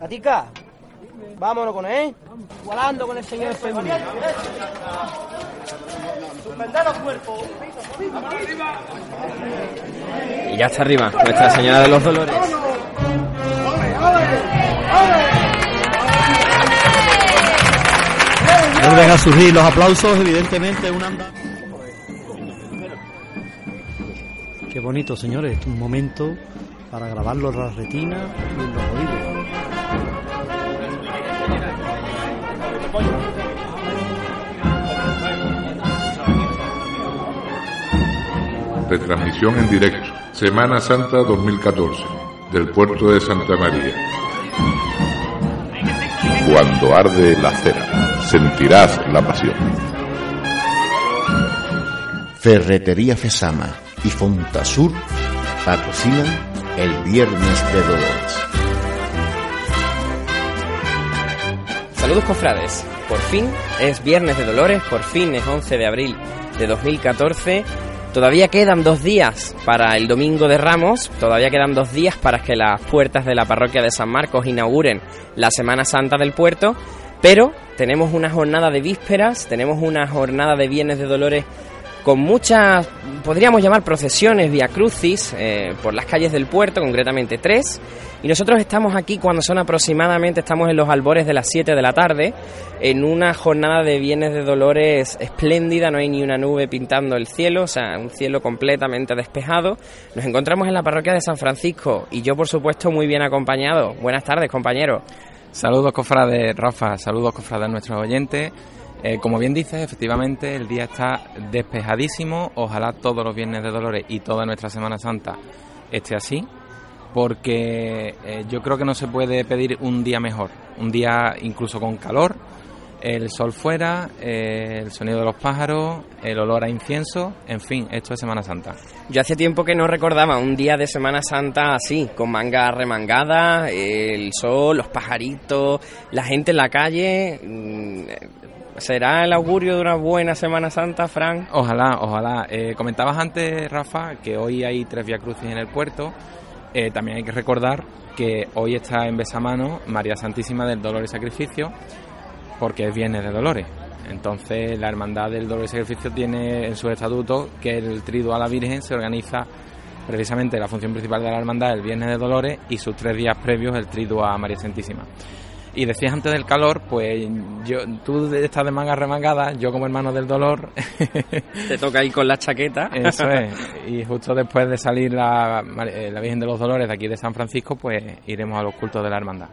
Gatica, vámonos con él, volando con el señor los cuerpos. Y ya está arriba, Nuestra Señora de los Dolores. Vuelven a surgir los aplausos, evidentemente un anda. Qué bonito, señores, un momento para grabarlo en la retina y en los oídos. Retransmisión en directo, Semana Santa 2014, del puerto de Santa María. Cuando arde la cera, sentirás la pasión. Ferretería Fesama y Fontasur patrocinan el Viernes de Dolores. Saludos cofrades. Por fin es Viernes de Dolores, por fin es 11 de abril de 2014. Todavía quedan dos días para el Domingo de Ramos, todavía quedan dos días para que las puertas de la parroquia de San Marcos inauguren la Semana Santa del puerto, pero tenemos una jornada de vísperas, tenemos una jornada de Viernes de Dolores con muchas, podríamos llamar procesiones vía crucis eh, por las calles del puerto, concretamente tres. Y nosotros estamos aquí cuando son aproximadamente, estamos en los albores de las 7 de la tarde, en una jornada de bienes de dolores espléndida, no hay ni una nube pintando el cielo, o sea, un cielo completamente despejado. Nos encontramos en la parroquia de San Francisco y yo, por supuesto, muy bien acompañado. Buenas tardes, compañero. Saludos, cofrades, Rafa, saludos, cofrades, nuestros oyentes. Eh, como bien dices, efectivamente el día está despejadísimo. Ojalá todos los viernes de Dolores y toda nuestra Semana Santa esté así, porque eh, yo creo que no se puede pedir un día mejor. Un día incluso con calor, el sol fuera, eh, el sonido de los pájaros, el olor a incienso, en fin, esto es Semana Santa. Yo hace tiempo que no recordaba un día de Semana Santa así, con manga remangada, el sol, los pajaritos, la gente en la calle. ¿Será el augurio de una buena Semana Santa, Fran? Ojalá, ojalá. Eh, comentabas antes, Rafa, que hoy hay tres Via Crucis en el puerto. Eh, también hay que recordar que hoy está en Besamano María Santísima del Dolor y Sacrificio, porque es Viernes de Dolores. Entonces, la Hermandad del Dolor y Sacrificio tiene en sus estatutos que el triduo a la Virgen se organiza precisamente la función principal de la Hermandad el Viernes de Dolores y sus tres días previos el triduo a María Santísima. Y decías antes del calor, pues yo, tú estás de manga remangada, yo como hermano del dolor. Te toca ir con la chaqueta. Eso es. Y justo después de salir la, eh, la Virgen de los Dolores de aquí de San Francisco, pues iremos a los cultos de la hermandad.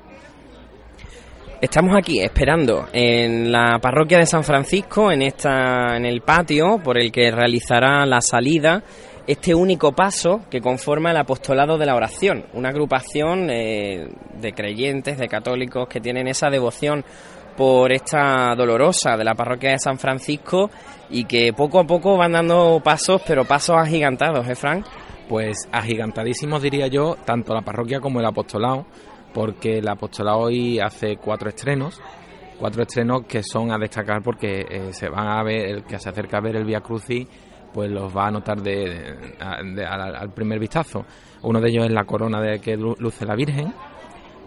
Estamos aquí esperando en la parroquia de San Francisco, en esta, en el patio por el que realizará la salida este único paso que conforma el apostolado de la oración, una agrupación eh, de creyentes, de católicos que tienen esa devoción por esta dolorosa de la parroquia de San Francisco y que poco a poco van dando pasos, pero pasos agigantados, ¿eh, Frank? Pues agigantadísimos diría yo, tanto la parroquia como el apostolado, porque el apostolado hoy hace cuatro estrenos, cuatro estrenos que son a destacar porque eh, se van a ver, el que se acerca a ver el Via Crucis, pues los va a notar de, de- de- al, al primer vistazo. Uno de ellos es la corona de que lu- luce la Virgen,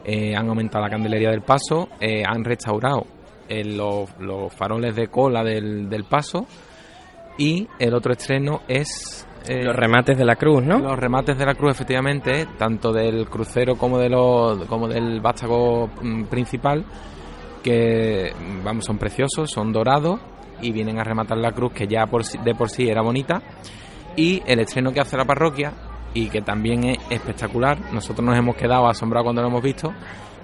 eh, han aumentado la candelería del paso, eh, han restaurado eh, los, los faroles de cola del, del paso y el otro estreno es... Los remates de la cruz, ¿no? los remates de la cruz, efectivamente, tanto del crucero como de los, como del vástago mm, principal, que vamos son preciosos, son dorados y vienen a rematar la cruz que ya por de por sí era bonita. Y el estreno que hace la parroquia y que también es espectacular, nosotros nos hemos quedado asombrados cuando lo hemos visto,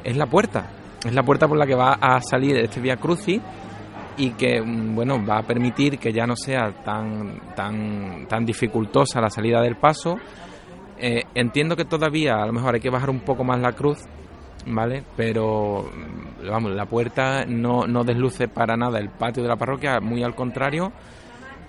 es la puerta. Es la puerta por la que va a salir este Via Crucis y que mm, bueno va a permitir que ya no sea tan tan tan dificultosa la salida del paso Eh, entiendo que todavía a lo mejor hay que bajar un poco más la cruz vale pero vamos la puerta no no desluce para nada el patio de la parroquia muy al contrario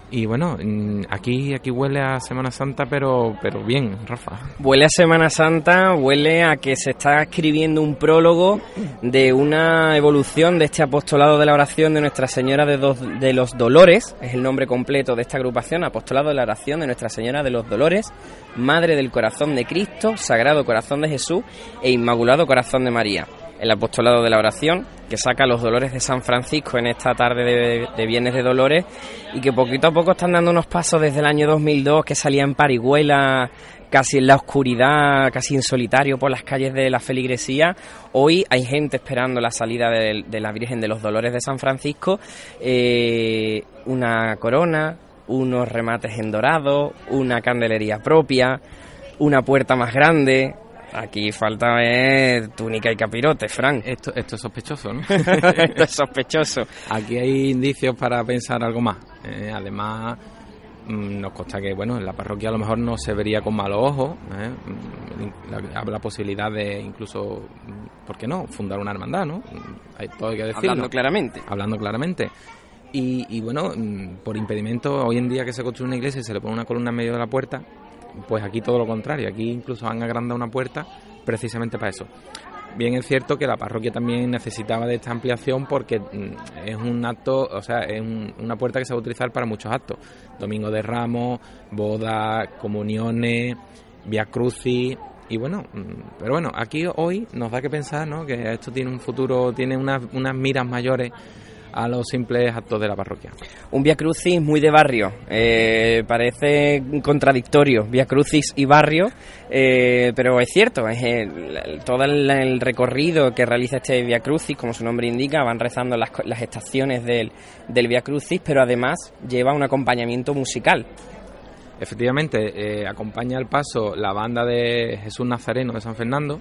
y bueno mm, aquí aquí huele a Semana Santa pero pero bien Rafa Huele a Semana Santa, huele a que se está escribiendo un prólogo de una evolución de este apostolado de la oración de Nuestra Señora de, dos- de los Dolores, es el nombre completo de esta agrupación, apostolado de la oración de Nuestra Señora de los Dolores, Madre del Corazón de Cristo, Sagrado Corazón de Jesús e Inmaculado Corazón de María. El apostolado de la oración, que saca los dolores de San Francisco en esta tarde de, de Viernes de Dolores y que poquito a poco están dando unos pasos desde el año 2002 que salía en Parihuela casi en la oscuridad, casi en solitario por las calles de la feligresía. Hoy hay gente esperando la salida de, la Virgen de los Dolores de San Francisco, eh, una corona, unos remates en dorado, una candelería propia, una puerta más grande. Aquí falta ver túnica y capirote, Frank. Esto, esto es sospechoso, ¿no? Esto es sospechoso. Aquí hay indicios para pensar algo más. Eh, además, mm, nos consta que, bueno, en la parroquia a lo mejor no se vería con malos ojos. ¿eh? Mm, la, la posibilidad de incluso, mm, ¿por qué no?, fundar una hermandad, ¿no? Hay todo hay que decirlo. Hablando claramente. Hablando claramente. Y, y bueno, por impedimento, hoy en día que se construye una iglesia y se le pone una columna en medio de la puerta, pues aquí todo lo contrario. Aquí incluso han agrandado una puerta precisamente para eso. Bien es cierto que la parroquia también necesitaba de esta ampliación porque mm, es un acto, o sea, es un- una puerta que se va a utilizar para muchos actos. Domingo de Ramos, bodas, comuniones, via crucis y bueno, mm, pero bueno, aquí hoy nos da que pensar, ¿no? Que esto tiene un futuro, tiene unas, unas miras mayores a los simples actos de la parroquia. Un Via Crucis muy de barrio. Eh, parece contradictorio, Via Crucis y barrio, eh, pero es cierto. Es el- todo el, el recorrido que realiza este Via Crucis, como su nombre indica, van rezando las, las estaciones del, del Via Crucis, pero además lleva un acompañamiento musical. Efectivamente, eh, acompaña al paso la banda de Jesús Nazareno de San Fernando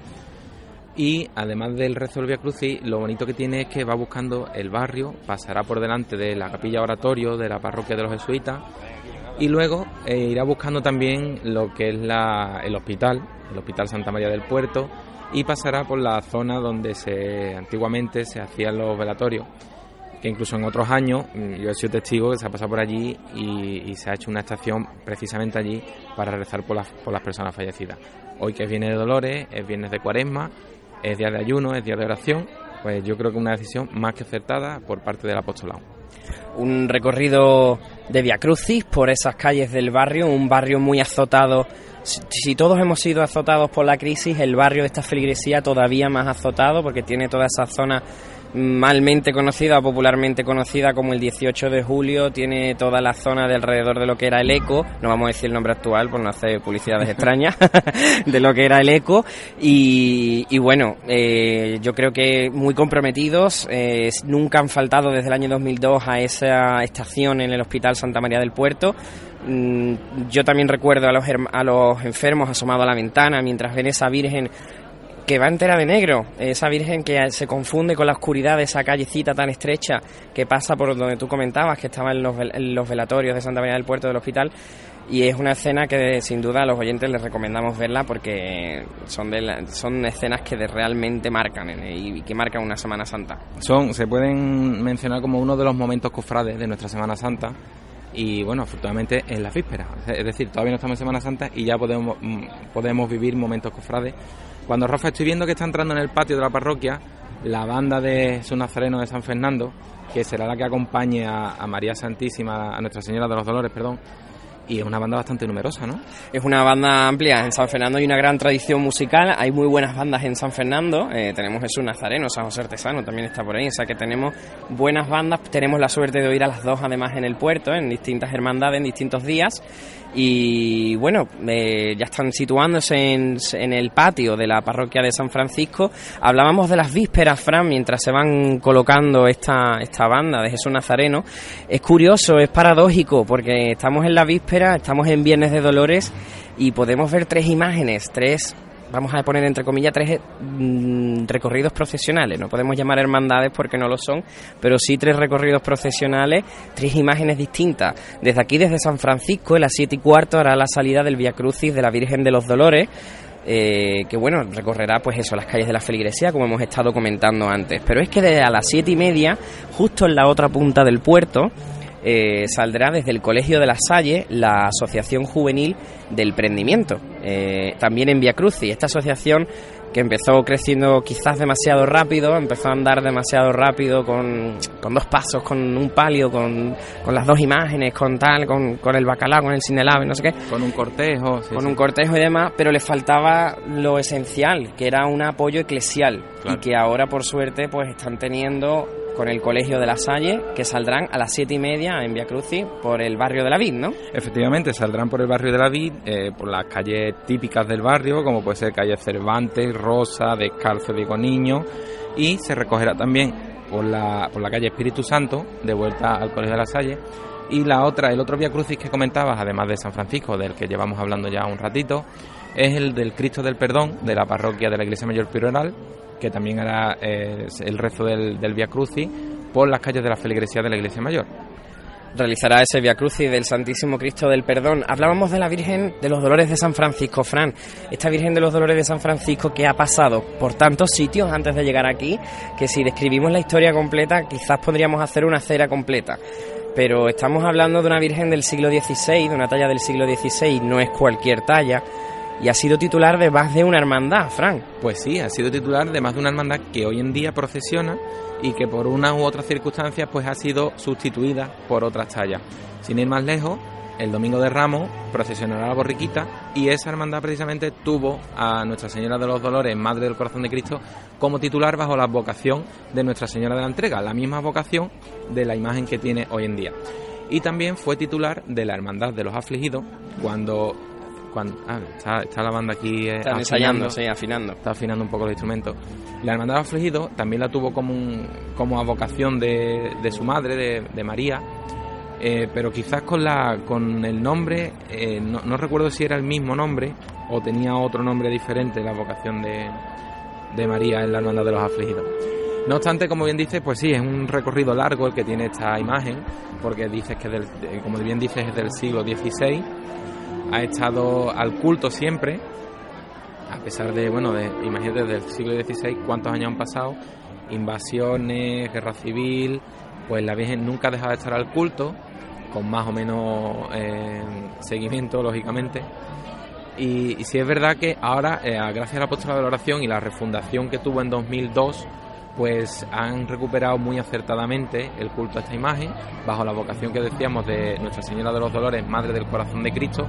y además del rezo del Via Crucis, lo bonito que tiene es que va buscando el barrio, pasará por delante de la capilla oratorio de la parroquia de los jesuitas y luego eh, irá buscando también lo que es la- el hospital, el Hospital Santa María del Puerto y pasará por la zona donde se antiguamente se hacían los velatorios que incluso en otros años, mm, yo he sido testigo que se ha pasado por allí y, y se ha hecho una estación precisamente allí para rezar por las, por las personas fallecidas. Hoy que es Viernes de Dolores, es Viernes de Cuaresma, es día de ayuno, es día de oración, pues yo creo que una decisión más que acertada por parte del apostolado. un recorrido de Via Crucis por esas calles del barrio, un barrio muy azotado. Si, todos hemos sido azotados por la crisis, el barrio de esta feligresía todavía más azotado porque tiene toda esa zona malmente conocida o popularmente conocida como el 18 de julio, tiene toda la zona de alrededor de lo que era el ECO, no vamos a decir el nombre actual por no hacer publicidades extrañas, de lo que era el ECO. Y, y bueno, eh, yo creo que muy comprometidos, eh, nunca han faltado desde el año 2002 a esa estación en el Hospital Santa María del Puerto. Mm, Yo también recuerdo a los, a los enfermos asomados a la ventana mientras ven esa Virgen que va entera de negro, esa Virgen que se confunde con la oscuridad de esa callecita tan estrecha que pasa por donde tú comentabas, que estaba en los, en los velatorios de Santa María del Puerto del hospital. Y es una escena que sin duda a los oyentes les recomendamos verla porque son, la- son escenas que realmente marcan eh, y que marcan una Semana Santa. Son, se pueden mencionar como uno de los momentos cofrades de nuestra Semana Santa y bueno, afortunadamente en las vísperas. Es decir, todavía no estamos en Semana Santa y ya podemos, mm, podemos vivir momentos cofrades. Cuando Rafa estoy viendo que está entrando en el patio de la parroquia la banda de Jesús Nazareno de San Fernando, que será la que acompañe a, a María Santísima, a Nuestra Señora de los Dolores, perdón, y es una banda bastante numerosa, ¿no? Es una banda amplia. En San Fernando hay una gran tradición musical. Hay muy buenas bandas en San Fernando. Eh, tenemos Jesús Nazareno, San José Artesano también está por ahí. O sea que tenemos buenas bandas. Tenemos la suerte de oír a las dos además en el puerto, en distintas hermandades, en distintos días. Y bueno, eh, ya están situándose en, en el patio de la parroquia de San Francisco. Hablábamos de las vísperas, Fran, mientras se van colocando esta, esta banda de Jesús Nazareno. Es curioso, es paradójico, porque estamos en la víspera, estamos en Viernes de Dolores y podemos ver tres imágenes, tres, vamos a poner entre comillas, tres mm, recorridos procesionales. No podemos llamar hermandades porque no lo son, pero sí tres recorridos procesionales, tres imágenes distintas. Desde aquí, desde San Francisco, a las siete y cuarto hará la salida del Via Crucis de la Virgen de los Dolores. eh, que bueno, recorrerá pues eso, las calles de la feligresía, como hemos estado comentando antes. Pero es que desde a las siete y media, justo en la otra punta del puerto, eh, saldrá desde el Colegio de la Salle la Asociación Juvenil del Prendimiento, eh, también en Via Crucis. Esta asociación que empezó creciendo quizás demasiado rápido, empezó a andar demasiado rápido con, con dos pasos, con un palio, con, con las dos imágenes, con tal, con, con el bacalao, con el cinelave, no sé qué. Con un cortejo. sí, con sí. un cortejo y demás, pero le faltaba lo esencial, que era un apoyo eclesial Claro. y que ahora por suerte pues están teniendo con el Colegio de la Salle, que saldrán a las siete y media en Via Crucis por el barrio de la Vid, ¿no? Efectivamente, saldrán por el barrio de la Vid, eh, por las calles típicas del barrio, como puede ser calle Cervantes, Rosa, Descalzo, Diego Niño, y se recogerá también por la, por la calle Espíritu Santo, de vuelta al Colegio de la Salle. Y la otra, el otro Via Crucis que comentabas, además de San Francisco, del que llevamos hablando ya un ratito, es el del Cristo del Perdón, de la parroquia de la Iglesia Mayor Piroral, que también hará eh, el rezo del, Via Crucis por las calles de la feligresía de la Iglesia Mayor. realizará ese Via Crucis del Santísimo Cristo del Perdón. Hablábamos de la Virgen de los Dolores de San Francisco, Fran. Esta Virgen de los Dolores de San Francisco que ha pasado por tantos sitios antes de llegar aquí, que si describimos la historia completa, quizás podríamos hacer una cera completa. Pero estamos hablando de una Virgen del siglo XVI, de una talla del siglo XVI, no es cualquier talla, y ha sido titular de más de una hermandad, Fran. Pues sí, ha sido titular de más de una hermandad que hoy en día procesiona y que por unas u otras circunstancias pues ha sido sustituida por otras tallas. Sin ir más lejos, el domingo de Ramos procesionará la borriquita y esa hermandad precisamente tuvo a Nuestra Señora de los Dolores, Madre del Corazón de Cristo, como titular bajo la vocación de Nuestra Señora de la Entrega, la misma vocación de la imagen que tiene hoy en día. Y también fue titular de la Hermandad de los Afligidos cuando... cuando ah, está, está la banda aquí eh, Están afinando ensayando, sí, afinando. está afinando un poco los instrumentos. La Hermandad Afligido también la tuvo como, un, como vocación de, de su madre, de, de María, eh, pero quizás con, la, con el nombre, eh, no, no recuerdo si era el mismo nombre o tenía otro nombre diferente la vocación de, de María en la Hermandad de los Afligidos. No obstante, como bien dices, pues sí, es un recorrido largo el que tiene esta imagen, porque dices que, del, como bien dices, es del siglo XVI, ha estado al culto siempre, a pesar de, bueno, de, imagínate desde el siglo XVI cuántos años han pasado, invasiones, guerra civil, pues la Virgen nunca ha dejado de estar al culto, con más o menos eh, seguimiento, lógicamente. Y, y sí es verdad que ahora, eh, gracias a la apostolado de la oración y la refundación que tuvo en 2002, pues han recuperado muy acertadamente el culto a esta imagen, bajo la vocación que decíamos de Nuestra Señora de los Dolores, Madre del Corazón de Cristo,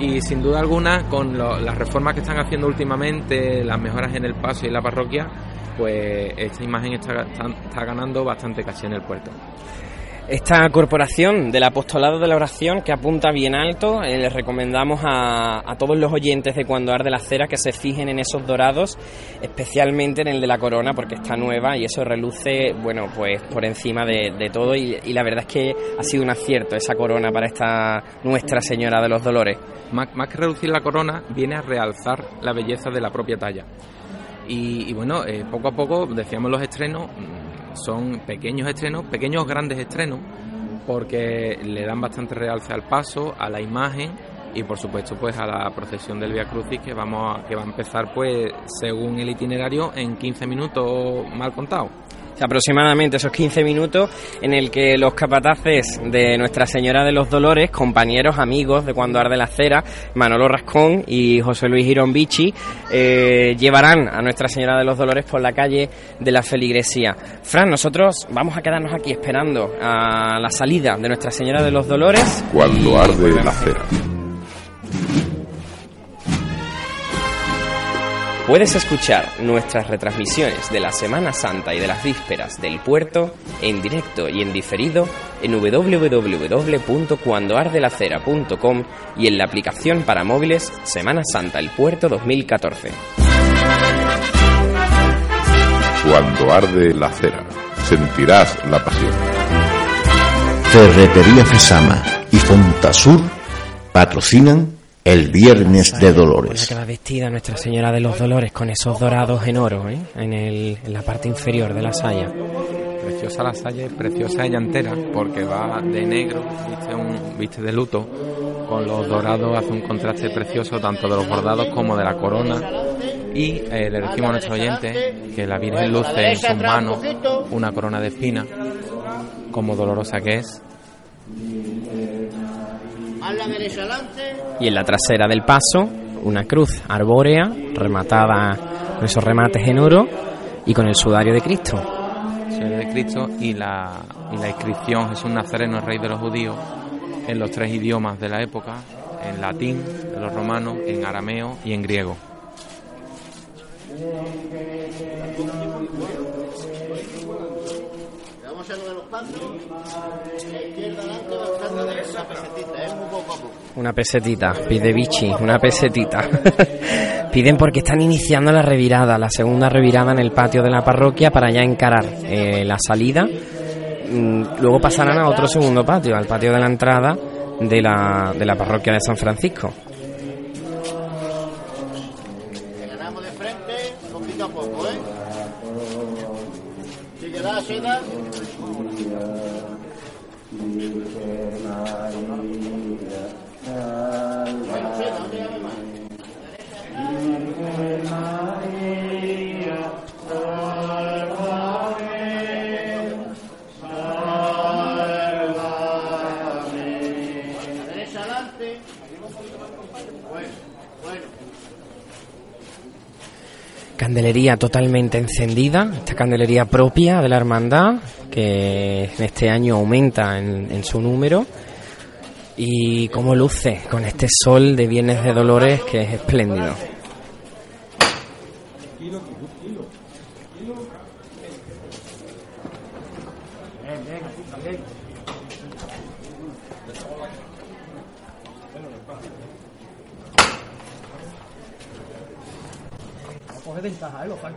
y sin duda alguna, con las reformas que están haciendo últimamente, las mejoras en el paso y la parroquia, pues esta imagen está, está- está ganando bastante caché en el puerto. Esta corporación del apostolado de la oración que apunta bien alto, eh, les recomendamos a, a todos los oyentes de Cuando Arde la Cera que se fijen en esos dorados, especialmente en el de la corona porque está nueva y eso reluce, bueno, pues por encima de, de todo y, y la verdad es que ha sido un acierto esa corona para esta Nuestra Señora de los Dolores. Más, más que reducir la corona, viene a realzar la belleza de la propia talla. Y, bueno, eh, poco a poco, decíamos los estrenos, son pequeños estrenos, pequeños grandes estrenos, porque le dan bastante realce al paso, a la imagen y por supuesto pues a la procesión del Via Crucis que vamos a, que va a empezar pues según el itinerario en 15 minutos mal contado. Aproximadamente esos 15 minutos en el que los capataces de Nuestra Señora de los Dolores, compañeros, amigos de Cuando Arde la Cera, Manolo Rascón y José Luis Girón Bichi, eh, llevarán a Nuestra Señora de los Dolores por la calle de la Feligresía. Fran, nosotros vamos a quedarnos aquí esperando a la salida de Nuestra Señora de los Dolores. Cuando arde la cera. Puedes escuchar nuestras retransmisiones de la Semana Santa y de las vísperas del puerto en directo y en diferido en www.cuandoardelacera.com y en la aplicación para móviles Semana Santa el Puerto 2014. Cuando arde la cera, sentirás la pasión. Ferretería Fesama y Fontasur patrocinan el Viernes de Dolores. que va vestida Nuestra Señora de los Dolores con esos dorados en oro ¿eh? en, el- en la parte inferior de la saya. Preciosa la salle, preciosa ella entera, porque va de negro, viste, un, viste de luto, con los dorados hace un contraste precioso tanto de los bordados como de la corona. Y eh, le decimos a nuestros oyentes que la Virgen luce en sus manos una corona de espinas, como dolorosa que es. Y en la trasera del paso, una cruz arbórea rematada con esos remates en oro y con el sudario de Cristo. Sudario de Cristo y la, y la inscripción Jesús Nazareno, Rey de los Judíos, en los tres idiomas de la época, en latín de los romanos, en arameo y en griego. Una pesetita, pide Vichy, una pesetita. Piden porque están iniciando la revirada, la segunda revirada en el patio de la parroquia para ya encarar eh, la salida. Mm, Luego pasarán a otro segundo patio, al patio de la entrada de la, de la parroquia de San Francisco. Ganamos de frente, poquito a poco, ¿eh? Si queda seda. Candelería totalmente encendida, esta candelería propia de la hermandad, que en este año aumenta en, en su número. Y cómo luce con este sol de Viernes de Dolores que es espléndido.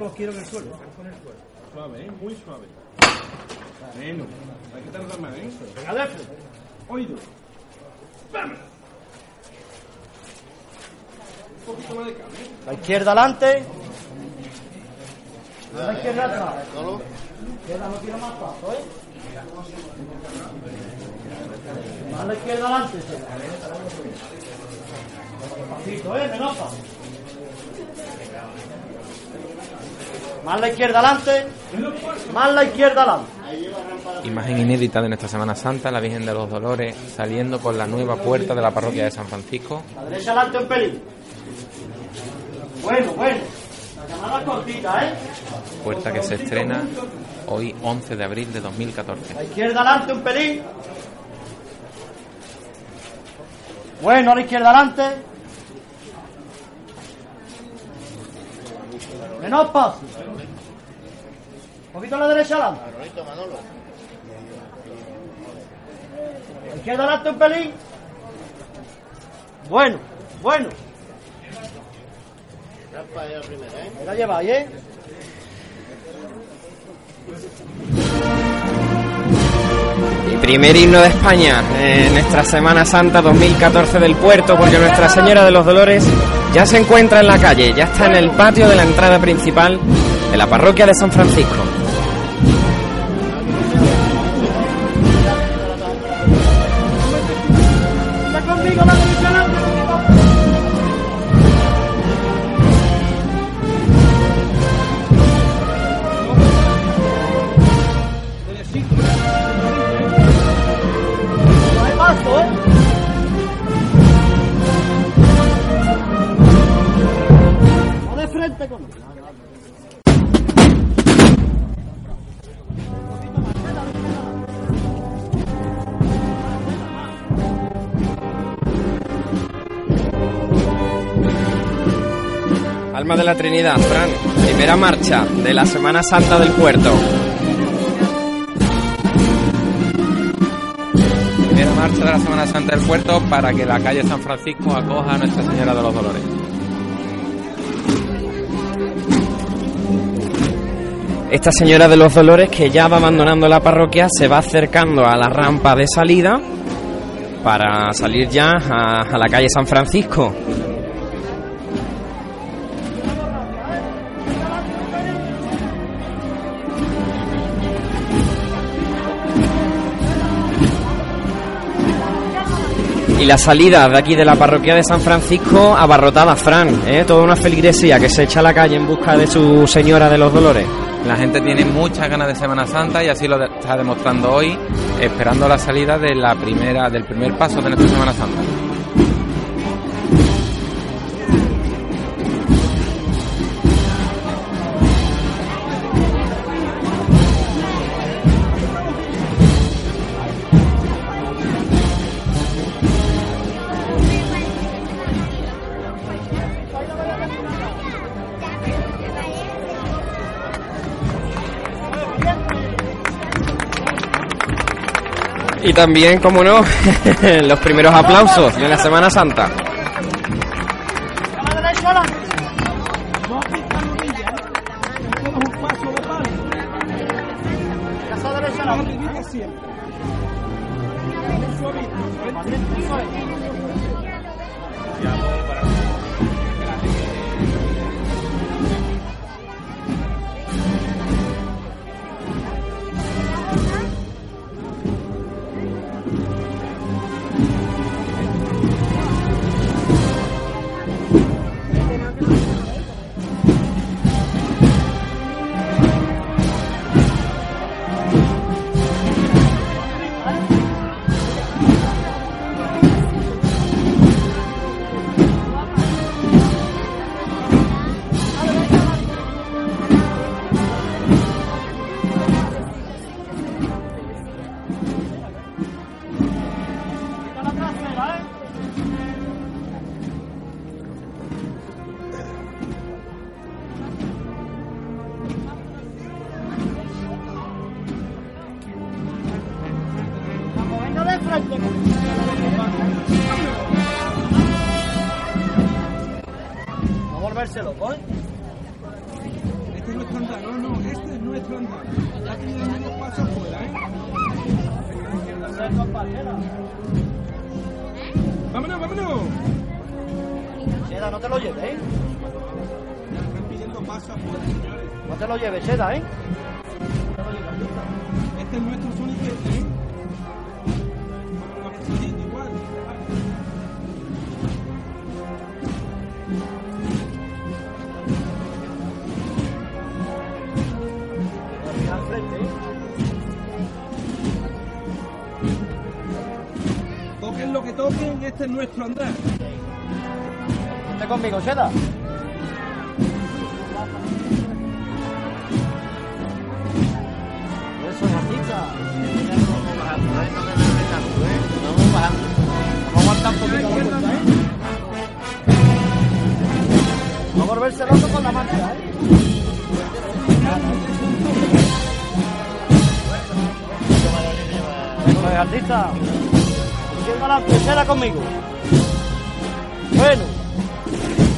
¿Eh? Los quiero en el suelo. Suave, ¿eh? Muy suave. Menos. Hay que tardar más, ¿eh? Venga. Oído. ¡Vamos! Un poquito más de cambio. La izquierda adelante. La izquierda atrás. Solo. Izquierda no tiene más paso, ¿eh? Más la izquierda adelante. Despacito, ¿eh? Menos paso. Más la izquierda adelante. Más la izquierda adelante. Imagen inédita de nuestra Semana Santa, la Virgen de los Dolores saliendo por la nueva puerta de la parroquia de San Francisco. La derecha adelante un pelín. Bueno, bueno. La llamada cortita, ¿eh? Puerta que se estrena hoy 11 de abril de 2014. La izquierda adelante un pelín. Bueno, a la izquierda adelante. Menos paso. Un poquito a la derecha adelante. Manolito, Manolo. La izquierda adelante un pelín. Bueno, bueno. Rampa es la primera, ¿eh? La lleváis, ¿eh? Y primer himno de España en nuestra Semana Santa 2014 del puerto, porque Nuestra Señora de los Dolores ya se encuentra en la calle, ya está en el patio de la entrada principal de la parroquia de San Francisco. De la Trinidad, Fran, primera marcha de la Semana Santa del puerto. Primera marcha de la Semana Santa del puerto para que la calle San Francisco acoja a Nuestra Señora de los Dolores. Esta Señora de los Dolores que ya va abandonando la parroquia se va acercando a la rampa de salida para salir ya a, a la calle San Francisco. Y la salida de aquí de la parroquia de San Francisco abarrotada, Fran, ¿eh? toda una feligresía que se echa a la calle en busca de su Señora de los Dolores. La gente tiene muchas ganas de Semana Santa y así lo está demostrando hoy, esperando la salida de la primera, del primer paso de nuestra Semana Santa. También, como no, los primeros aplausos de la Semana Santa. Lleves, Seda, ¿eh? Este es nuestro soniquete, ¿eh? Toquen lo que toquen, este es nuestro andar. Vente conmigo, Seda. Vamos a aguantar un poquito la ¿eh? Volverse loco con la marcha, ¿eh? Artista. Sigue adelante, Seda conmigo.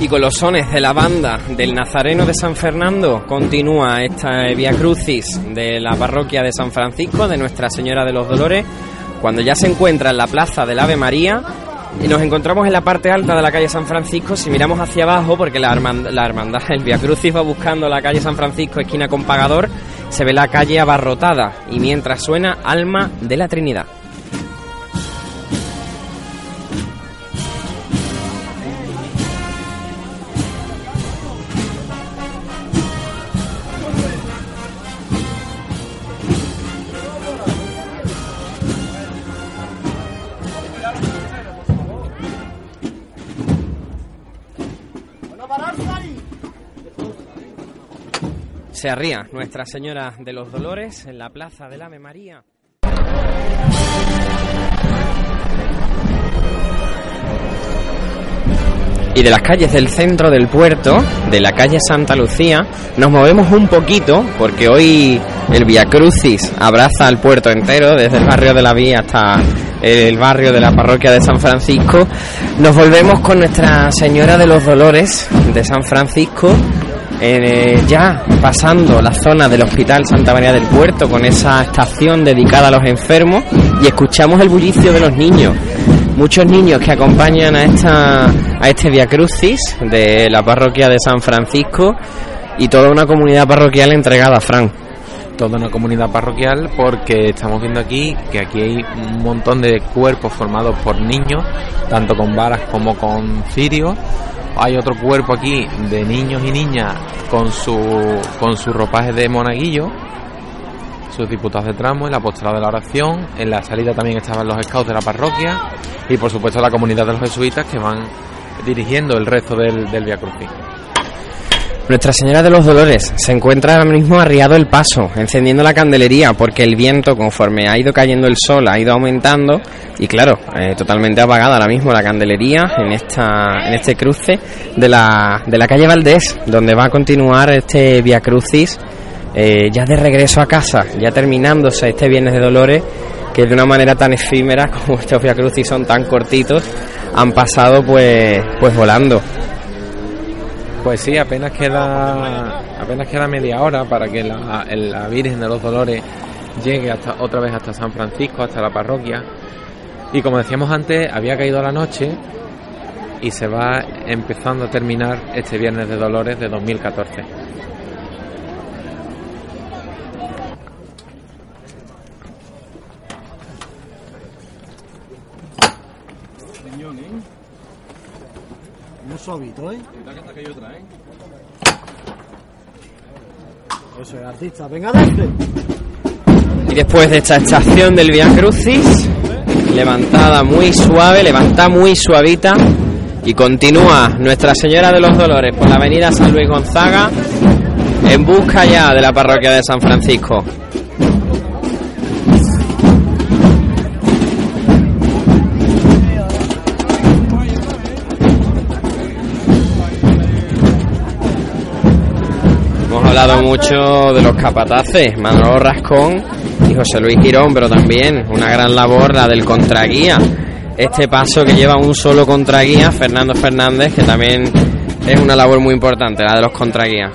Y con los sones de la banda del Nazareno de San Fernando continúa esta Via Crucis de la parroquia de San Francisco de Nuestra Señora de los Dolores, cuando ya se encuentra en la plaza del Ave María y nos encontramos en la parte alta de la calle San Francisco. Si miramos hacia abajo, porque la, hermand- la hermandad, el Via Crucis va buscando la calle San Francisco, esquina con pagador, se ve la calle abarrotada y mientras suena Alma de la Trinidad. Se arría Nuestra Señora de los Dolores en la plaza del Ave María. Y de las calles del centro del puerto, de la calle Santa Lucía, nos movemos un poquito porque hoy el Via Crucis abraza al puerto entero, desde el barrio de la Vía hasta el barrio de la parroquia de San Francisco. Nos volvemos con Nuestra Señora de los Dolores de San Francisco, eh, ya pasando la zona del Hospital Santa María del Puerto con esa estación dedicada a los enfermos y escuchamos el bullicio de los niños. Muchos niños que acompañan a esta a este Via Crucis de la parroquia de San Francisco y toda una comunidad parroquial entregada a Fran. toda una comunidad parroquial porque estamos viendo aquí que aquí hay un montón de cuerpos formados por niños, tanto con varas como con cirios. Hay otro cuerpo aquí de niños y niñas con su con su ropaje de monaguillo, sus diputados de tramo, el apostolado de la oración, en la salida también estaban los scouts de la parroquia y por supuesto la comunidad de los jesuitas que van dirigiendo el resto del, del Via Crucis. Nuestra Señora de los Dolores se encuentra ahora mismo arriado el paso, encendiendo la candelería, porque el viento, conforme ha ido cayendo el sol, ha ido aumentando y claro, eh, totalmente apagada ahora mismo la candelería en esta en este cruce de la, de la calle Valdés, donde va a continuar este Via Crucis eh, ya de regreso a casa, ya terminándose este Viernes de Dolores que de una manera tan efímera como estos Via Crucis son tan cortitos, han pasado pues, pues volando. Pues sí, apenas queda apenas queda media hora para que la, la Virgen de los Dolores llegue hasta otra vez hasta San Francisco, hasta la parroquia. Y como decíamos antes, había caído la noche y se va empezando a terminar este Viernes de Dolores de 2014. Muy suavito, ¿eh? Eso es artista, venga adentro. Y después de esta estación del Via Crucis, levantada muy suave, levanta muy suavita y continúa Nuestra Señora de los Dolores por la avenida San Luis Gonzaga en busca ya de la parroquia de San Francisco. Mucho de los capataces, Manolo Rascón y José Luis Girón, pero también una gran labor la del contraguía. Este paso que lleva un solo contraguía, Fernando Fernández, que también es una labor muy importante, la de los contraguías.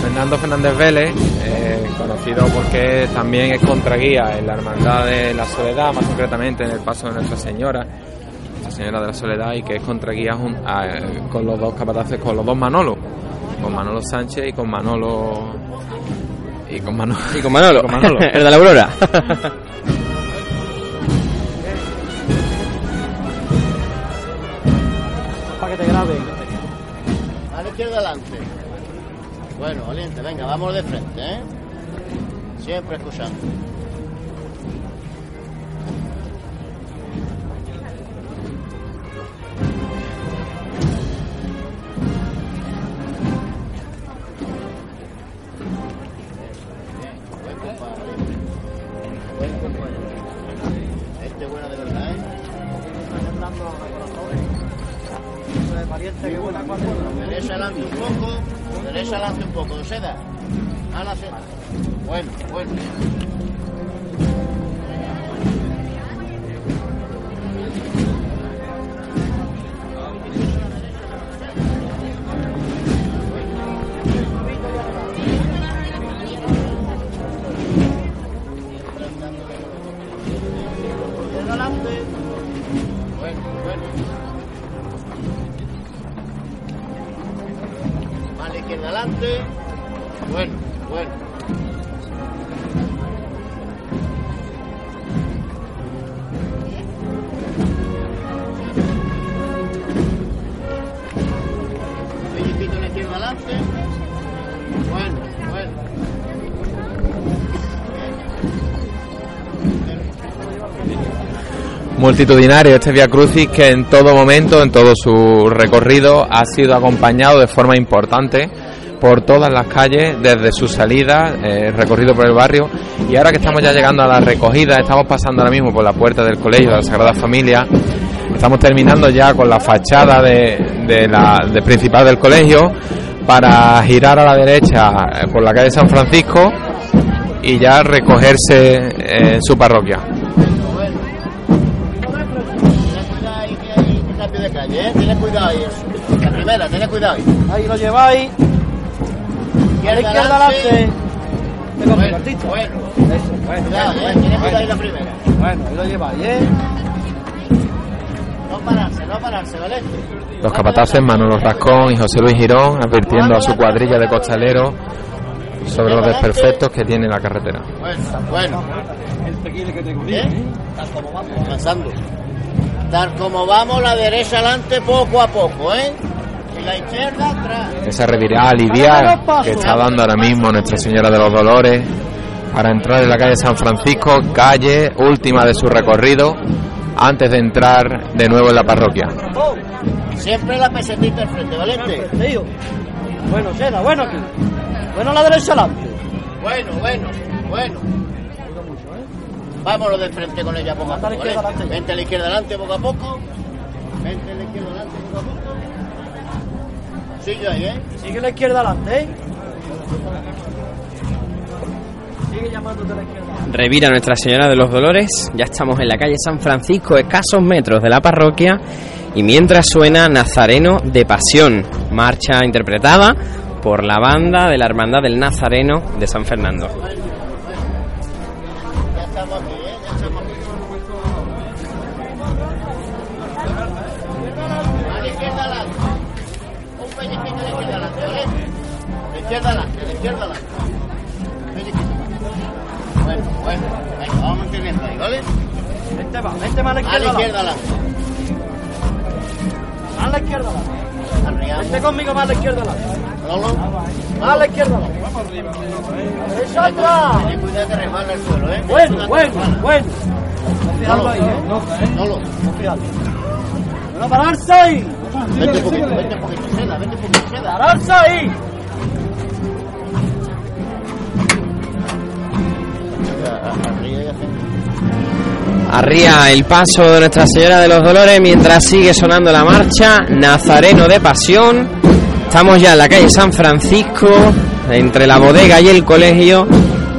Fernando Fernández Vélez, eh, conocido porque también es contraguía en la Hermandad de la Soledad, más concretamente en el paso de Nuestra Señora, Nuestra Señora de la Soledad, y que es contraguía a- con los dos capataces, con los dos Manolos, con Manolo Sánchez y con Manolo. Y con Manolo. Y con Manolo, Con Manolo. el de la Aurora. Para que te graben. A la izquierda adelante. Bueno, valiente, venga, vamos de frente, ¿eh? Siempre escuchando. Derecha adelante un poco, derecha adelante un poco, seda. A la seda. Bueno, bueno. Adelante. Bueno, bueno. Adelante. Bueno, bueno. multitudinario este Via Crucis que en todo momento, en todo su recorrido, ha sido acompañado de forma importante por todas las calles desde su salida, eh, recorrido por el barrio y ahora que estamos ya llegando a la recogida, estamos pasando ahora mismo por la puerta del colegio de la Sagrada Familia, estamos terminando ya con la fachada de, de la de principal del colegio para girar a la derecha eh, por la calle San Francisco y ya recogerse en su parroquia. Ten cuidado ahí que hay cambio de calle, ¿eh? Ten cuidado ahí. eso. La primera, ten cuidado ahí. Ahí lo lleváis. A la izquierda adelante. Bueno, bueno. Eso, bueno. Cuidado, ¿eh? bueno, cuidado ahí bueno. la primera. Bueno, ahí lo lleváis, ¿eh? No pararse, no pararse, ¿vale? Los capataces Manolo Rascón y José Luis Girón advirtiendo a su cuadrilla de costaleros sobre los desperfectos que tiene la carretera. Bueno, bueno. ¿Eh? Tal como vamos, avanzando. Tal como vamos, la derecha adelante poco a poco, ¿eh? Y la izquierda atrás. Esa revirada aliviar que está dando ahora mismo Nuestra Señora de los Dolores para entrar en la calle San Francisco, calle última de su recorrido, antes de entrar de nuevo en la parroquia. Siempre la pesetita al frente. Tío. Bueno, seda, bueno aquí. Bueno, la derecha adelante. Bueno, bueno, bueno. Vámonos de frente con ella poco a ¿vale? Vente a la izquierda adelante poco a poco. Vente a la izquierda adelante poco a poco. Sigue ahí, ¿eh? Sigue la izquierda adelante, ¿eh? Revira Nuestra Señora de los Dolores. Ya estamos en la calle San Francisco, escasos metros de la parroquia. Y mientras suena Nazareno de Pasión, marcha interpretada por la banda de la Hermandad del Nazareno de San Fernando. Izquierda adelante, de izquierda adelante. Bueno, bueno. Venga, vamos manteniendo ahí, ¿vale? Vente más, vente más a la A la izquierda. izquierda adelante. Más a la izquierda. Arriamos. Vente conmigo más a la izquierda. Lolo. Más a la izquierda. Derecha atrás. Ten cuidado que resbala el suelo, ¿eh? Bueno, bueno, bueno. Lolo. ahí, ¿eh? Lolo. Bueno, pararse ahí. Vente un poquito, vente un poquito. Seda, vente un poquito. Seda. Pararse ahí. Arría el paso de Nuestra Señora de los Dolores mientras sigue sonando la marcha Nazareno de Pasión. Estamos ya en la calle San Francisco, entre la bodega y el colegio,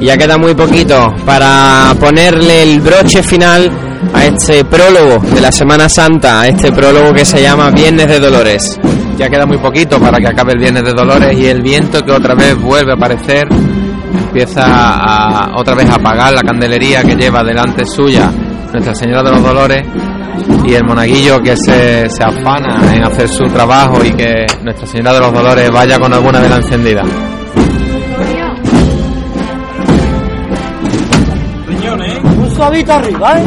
ya queda muy poquito para ponerle el broche final a este prólogo de la Semana Santa, a este prólogo que se llama Viernes de Dolores. Ya queda muy poquito para que acabe el Viernes de Dolores y el viento que otra vez vuelve a aparecer empieza a otra vez a apagar la candelería que lleva delante suya Nuestra Señora de los Dolores y el monaguillo que se, se afana en hacer su trabajo y que Nuestra Señora de los Dolores vaya con alguna vela encendida. Un suavito arriba, ¿eh?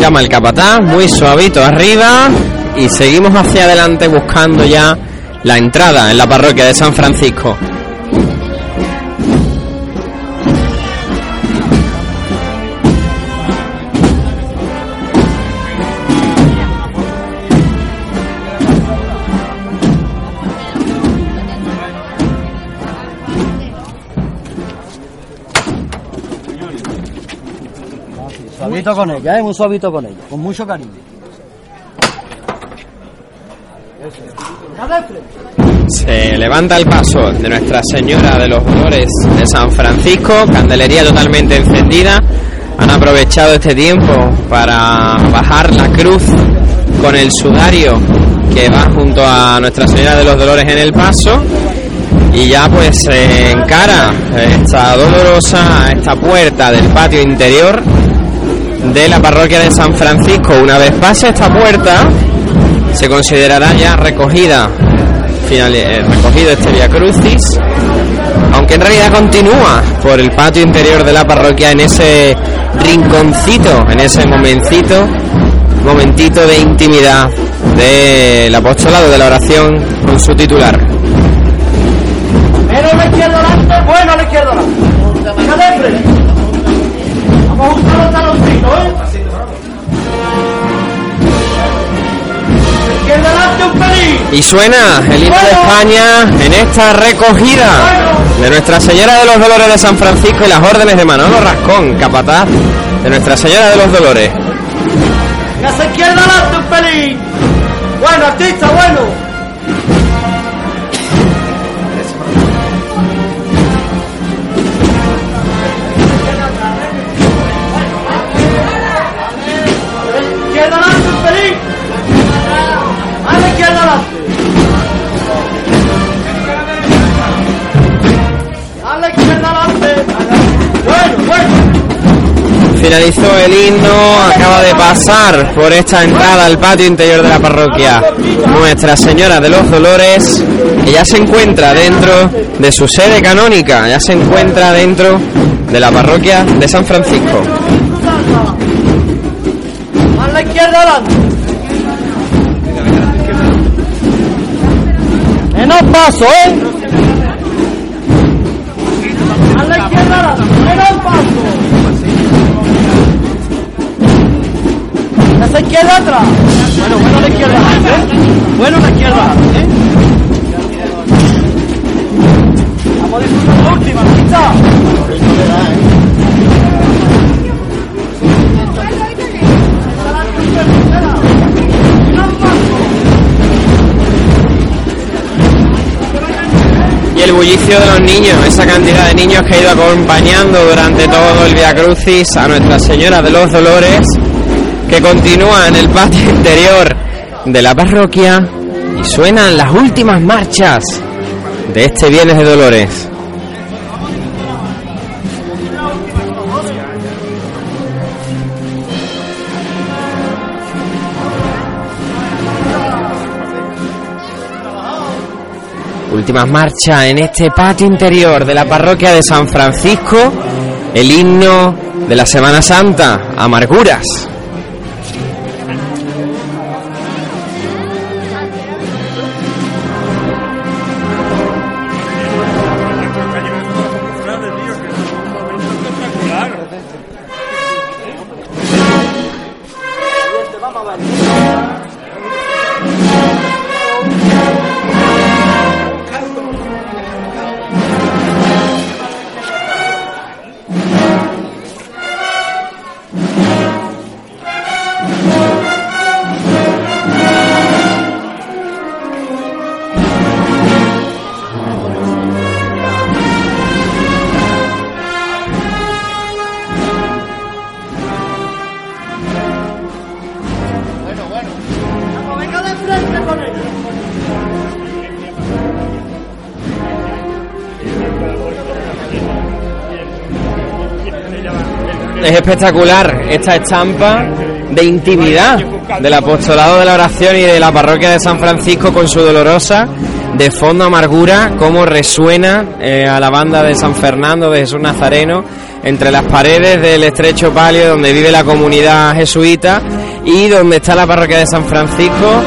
Llama el capataz, muy suavito arriba, y seguimos hacia adelante buscando ya la entrada en la parroquia de San Francisco. Suavito con ella, ¿eh? Muy suavito con ella. Con mucho cariño. Se levanta el paso de Nuestra Señora de los Dolores de San Francisco, candelería totalmente encendida. Han aprovechado este tiempo para bajar la cruz con el sudario que va junto a Nuestra Señora de los Dolores en el paso. Y ya pues se encara esta dolorosa, esta puerta del patio interior de la parroquia de San Francisco. Una vez pase esta puerta, se considerará ya recogida, final, eh, recogido este Via Crucis, aunque en realidad continúa por el patio interior de la parroquia en ese rinconcito, en ese momentito, momentito de intimidad del apostolado de la oración con su titular. A la izquierda bueno la izquierda. Vamos a los taloncitos, ¿eh? Y suena el himno de España en esta recogida de Nuestra Señora de los Dolores de San Francisco y las órdenes de Manolo Rascón, capataz de Nuestra Señora de los Dolores. Venga a esa izquierda adelante un pelín. Bueno, artista, bueno. Finalizó el himno, acaba de pasar por esta entrada al patio interior de la parroquia Nuestra Señora de los Dolores, que ya se encuentra dentro de su sede canónica, ya se encuentra dentro de la parroquia de San Francisco. A la izquierda. Menos paso, ¿eh? A la izquierda. Menos paso. Esa izquierda atrás. Bueno, bueno la izquierda ¿eh? Bueno la izquierda ¿eh? Vamos a disfrutar la última, quita. y el bullicio de los niños, esa cantidad de niños que ha ido acompañando durante todo el Via Crucis a Nuestra Señora de los Dolores, que continúa en el patio interior de la parroquia y suenan las últimas marchas de este Viernes de Dolores. Últimas marchas en este patio interior de la parroquia de San Francisco, el himno de la Semana Santa, Amarguras. Espectacular esta estampa de intimidad del apostolado de la oración y de la parroquia de San Francisco con su dolorosa de fondo amargura, cómo resuena eh, a la banda de San Fernando de Jesús Nazareno entre las paredes del estrecho palio donde vive la comunidad jesuita y donde está la parroquia de San Francisco,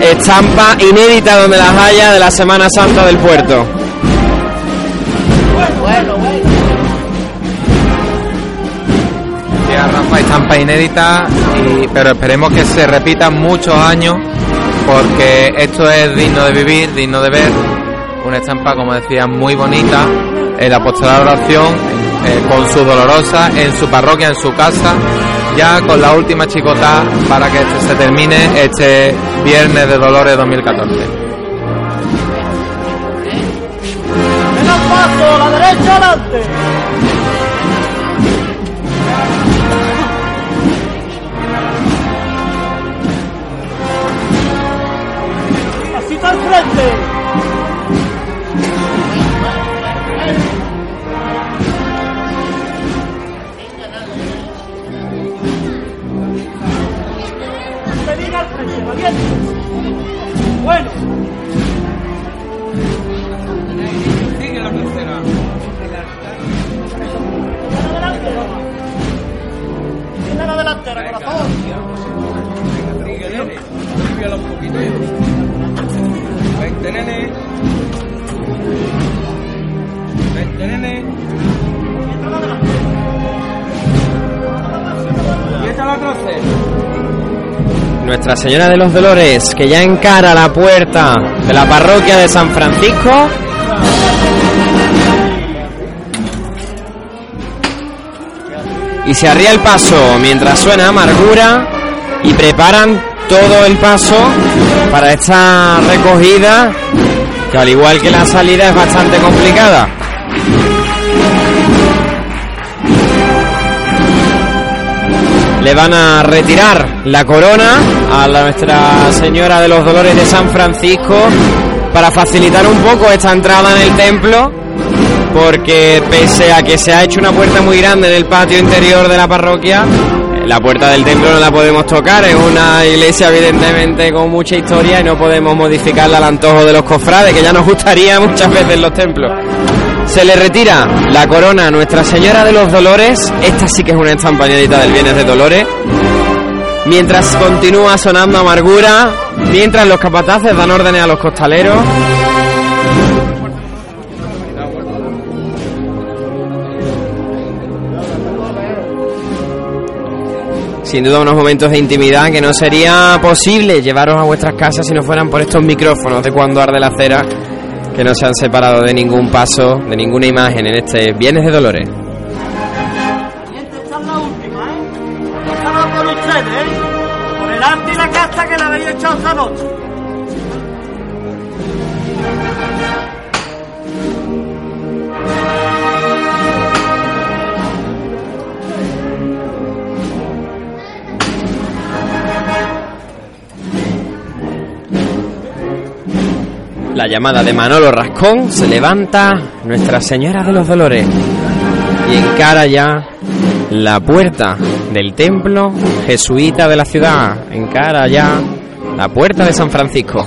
estampa inédita donde las haya de la Semana Santa del puerto. Decía Rafa, estampa inédita, pero esperemos que se repitan muchos años porque esto es digno de vivir, digno de ver. Una estampa, como decía, muy bonita. El apostolado de oración eh, con su dolorosa en su parroquia, en su casa, ya con la última chicota para que este se termine este viernes de Dolores 2014. Venga al paso, la derecha adelante. Pasito al frente. Al frente, valiente. Bueno. Sigue la tercera. Tiene la delantera, corazón. Sigue, un poquito. Vente, nene. Vente, nene. Nuestra Señora de los Dolores, que ya encara la puerta de la parroquia de San Francisco. Y se arría el paso mientras suena amargura y preparan todo el paso para esta recogida, que al igual que la salida es bastante complicada. le van a retirar la corona a Nuestra Señora de los Dolores de San Francisco para facilitar un poco esta entrada en el templo porque pese a que se ha hecho una puerta muy grande en el patio interior de la parroquia la puerta del templo no la podemos tocar, es una iglesia evidentemente con mucha historia y no podemos modificarla al antojo de los cofrades, que ya nos gustaría muchas veces los templos. Se le retira la corona a Nuestra Señora de los Dolores. Esta sí que es una estampañadita del Bienes de Dolores. Mientras continúa sonando amargura, mientras los capataces dan órdenes a los costaleros. Sin duda unos momentos de intimidad que no sería posible llevaros a vuestras casas si no fueran por estos micrófonos de cuando arde la cera que no se han separado de ningún paso, de ninguna imagen en este Viernes de Dolores. Siguiente, esta llamada de Manolo Rascón, se levanta Nuestra Señora de los Dolores y encara ya la puerta del templo jesuita de la ciudad. Encara ya la puerta de San Francisco.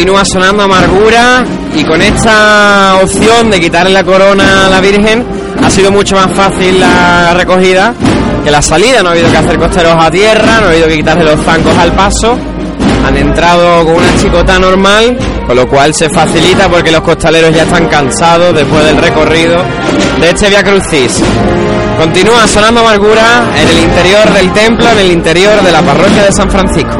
Continúa sonando amargura y con esta opción de quitarle la corona a la Virgen ha sido mucho más fácil la recogida que la salida. No ha habido que hacer costeros a tierra, no ha habido que quitarle los zancos al paso. Han entrado con una chicota normal, con lo cual se facilita porque los costaleros ya están cansados después del recorrido de este Via Crucis. Continúa sonando amargura en el interior del templo, en el interior de la parroquia de San Francisco.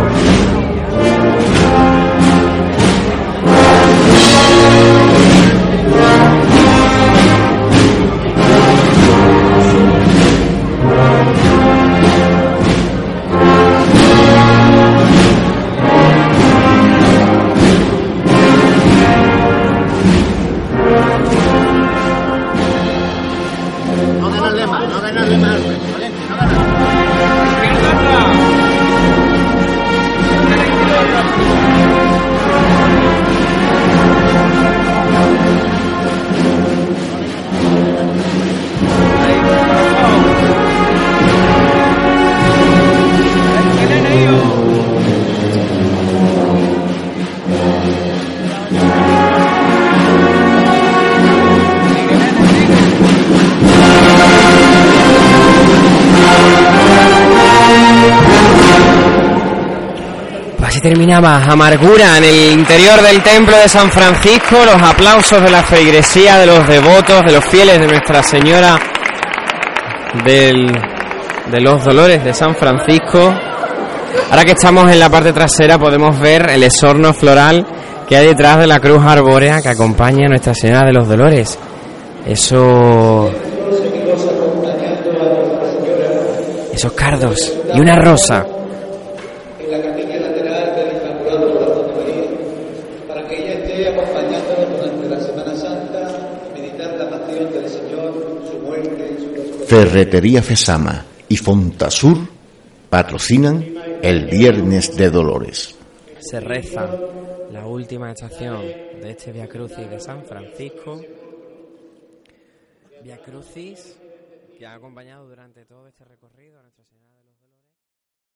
Amargura en el interior del templo de San Francisco, los aplausos de la feligresía, de los devotos, de los fieles de Nuestra Señora del, de los Dolores de San Francisco. Ahora que estamos en la parte trasera podemos ver el esorno floral que hay detrás de la cruz arbórea que acompaña a Nuestra Señora de los Dolores. Eso... Esos cardos y una rosa. en la capilla lateral del Inmaculado Corazón de María, para que ella esté acompañándonos durante la Semana Santa, meditar la pasión del Señor, su muerte y su resurrección. Ferretería Fesama y Fontasur patrocinan el Viernes de Dolores. se reza la última estación de este Via Crucis de San Francisco. Via Crucis que ha acompañado durante todo este recorrido a Nuestra Señora.